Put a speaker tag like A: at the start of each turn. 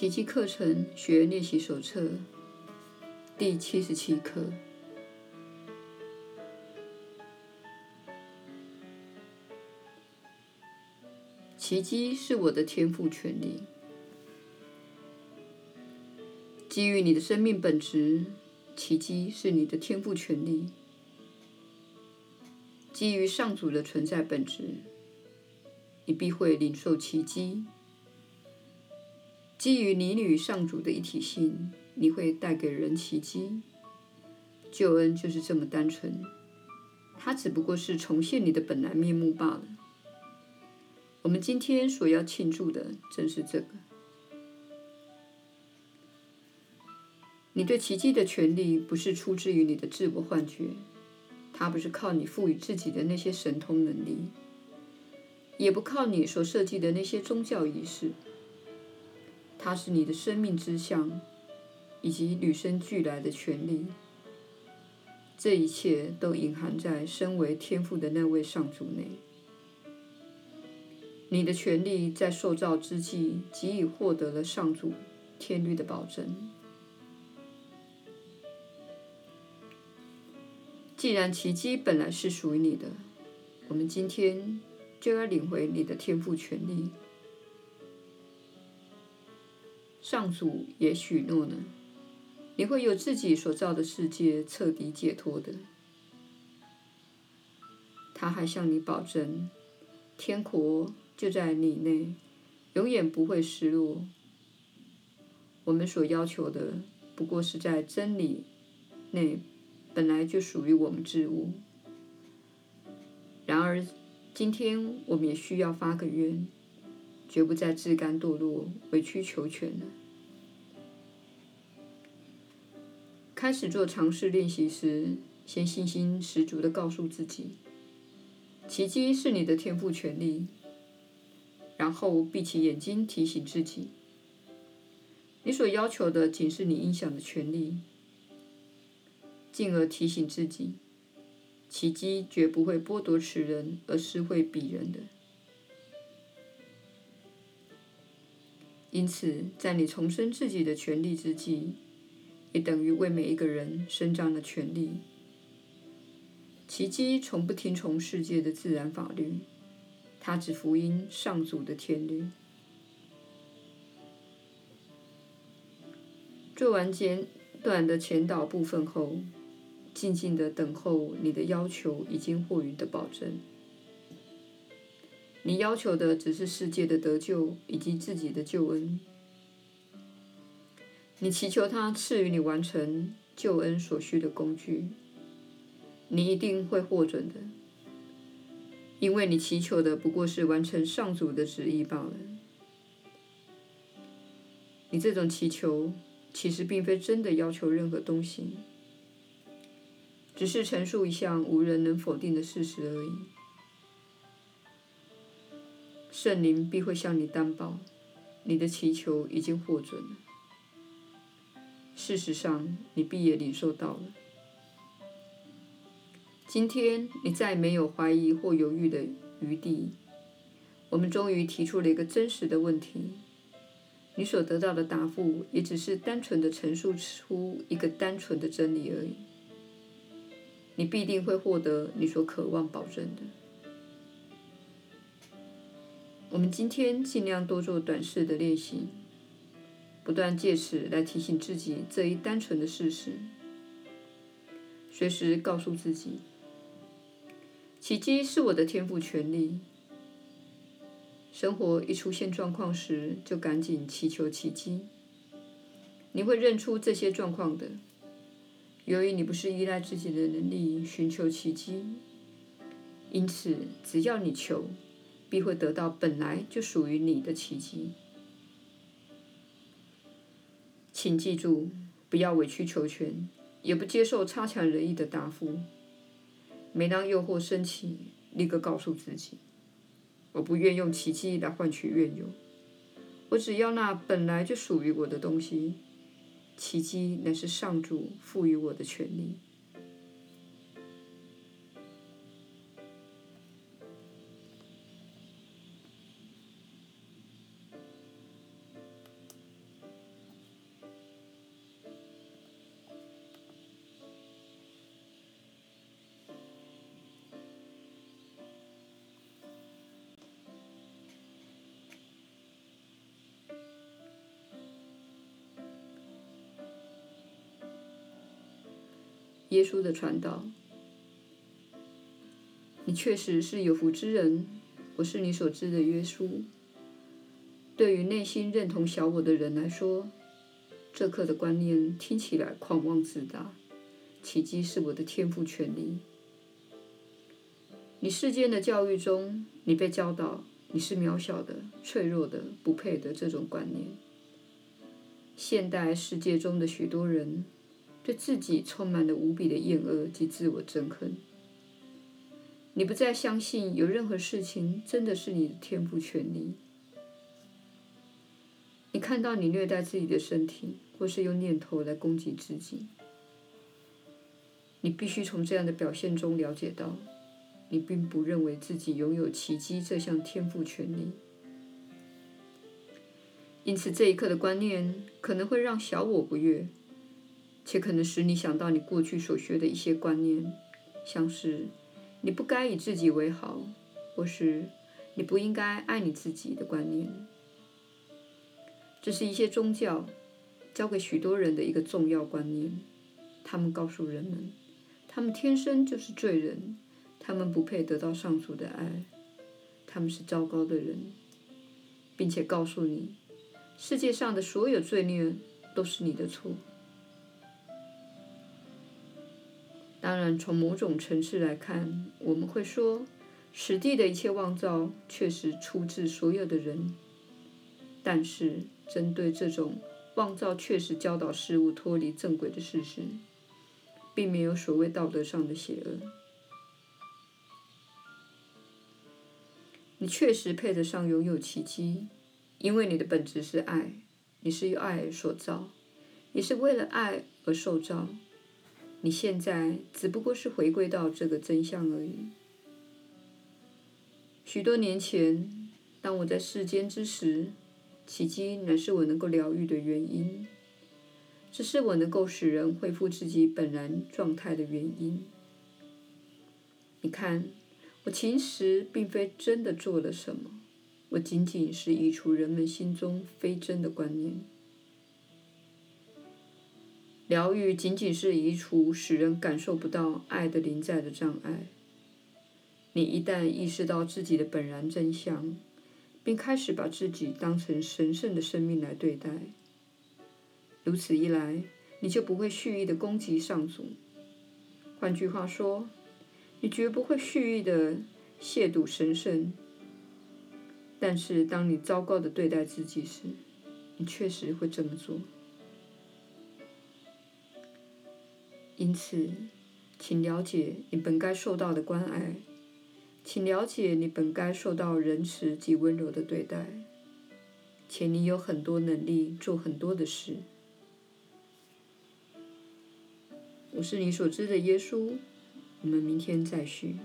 A: 奇迹课程学练习手册第七十七课。奇迹是我的天赋权利。基于你的生命本质，奇迹是你的天赋权利。基于上主的存在本质，你必会领受奇迹。基于你与上主的一体性，你会带给人奇迹。救恩就是这么单纯，它只不过是重现你的本来面目罢了。我们今天所要庆祝的正是这个。你对奇迹的权利不是出自于你的自我幻觉，它不是靠你赋予自己的那些神通能力，也不靠你所设计的那些宗教仪式。它是你的生命之象，以及与生俱来的权利。这一切都隐含在身为天父的那位上主内。你的权利在受造之际即已获得了上主天律的保证。既然奇迹本来是属于你的，我们今天就要领回你的天赋权利。上主也许诺呢，你会有自己所造的世界彻底解脱的。他还向你保证，天国。就在你内，永远不会失落。我们所要求的，不过是在真理内本来就属于我们之物。然而，今天我们也需要发个愿，绝不再自甘堕落、委曲求全了。开始做尝试练习时，先信心十足地告诉自己：奇迹是你的天赋权利。然后闭起眼睛，提醒自己：你所要求的仅是你应享的权利。进而提醒自己，奇迹绝不会剥夺此人，而是会彼人的。因此，在你重生自己的权利之际，也等于为每一个人伸张了权利。奇迹从不听从世界的自然法律。它只福音上主的天律。做完简短的前导部分后，静静的等候你的要求已经获予的保证。你要求的只是世界的得救以及自己的救恩。你祈求他赐予你完成救恩所需的工具，你一定会获准的。因为你祈求的不过是完成上主的旨意罢了。你这种祈求其实并非真的要求任何东西，只是陈述一项无人能否定的事实而已。圣灵必会向你担保，你的祈求已经获准了。事实上，你必也领受到了。今天你再没有怀疑或犹豫的余地。我们终于提出了一个真实的问题。你所得到的答复也只是单纯的陈述出一个单纯的真理而已。你必定会获得你所渴望保证的。我们今天尽量多做短视的练习，不断借此来提醒自己这一单纯的事实，随时告诉自己。奇迹是我的天赋权利。生活一出现状况时，就赶紧祈求奇迹。你会认出这些状况的。由于你不是依赖自己的能力寻求奇迹，因此只要你求，必会得到本来就属于你的奇迹。请记住，不要委曲求全，也不接受差强人意的答复。每当诱惑升起，立刻告诉自己：“我不愿用奇迹来换取怨尤，我只要那本来就属于我的东西。奇迹乃是上主赋予我的权利。”耶稣的传道。你确实是有福之人，我是你所知的耶稣。对于内心认同小我的人来说，这课的观念听起来狂妄自大。奇迹是我的天赋权利。你世间的教育中，你被教导你是渺小的、脆弱的、不配的这种观念。现代世界中的许多人对自己充满了无比的厌恶及自我憎恨。你不再相信有任何事情真的是你的天赋权利。你看到你虐待自己的身体，或是用念头来攻击自己。你必须从这样的表现中了解到，你并不认为自己拥有奇迹这项天赋权利。因此，这一刻的观念可能会让小我不悦，且可能使你想到你过去所学的一些观念，像是你不该以自己为好，或是你不应该爱你自己的观念。这是一些宗教教给许多人的一个重要观念。他们告诉人们，他们天生就是罪人，他们不配得到上主的爱，他们是糟糕的人，并且告诉你，世界上的所有罪孽都是你的错。当然，从某种层次来看，我们会说，史地的一切妄造确实出自所有的人。但是，针对这种妄造确实教导事物脱离正轨的事实，并没有所谓道德上的邪恶。你确实配得上拥有奇迹。因为你的本质是爱，你是由爱所造，你是为了爱而受造。你现在只不过是回归到这个真相而已。许多年前，当我在世间之时，奇迹乃是我能够疗愈的原因，这是我能够使人恢复自己本然状态的原因。你看，我其实并非真的做了什么。我仅仅是移除人们心中非真的观念，疗愈仅仅是移除使人感受不到爱的临在的障碍。你一旦意识到自己的本然真相，并开始把自己当成神圣的生命来对待，如此一来，你就不会蓄意的攻击上主。换句话说，你绝不会蓄意的亵渎神圣。但是，当你糟糕的对待自己时，你确实会这么做。因此，请了解你本该受到的关爱，请了解你本该受到仁慈及温柔的对待，且你有很多能力做很多的事。我是你所知的耶稣，我们明天再续。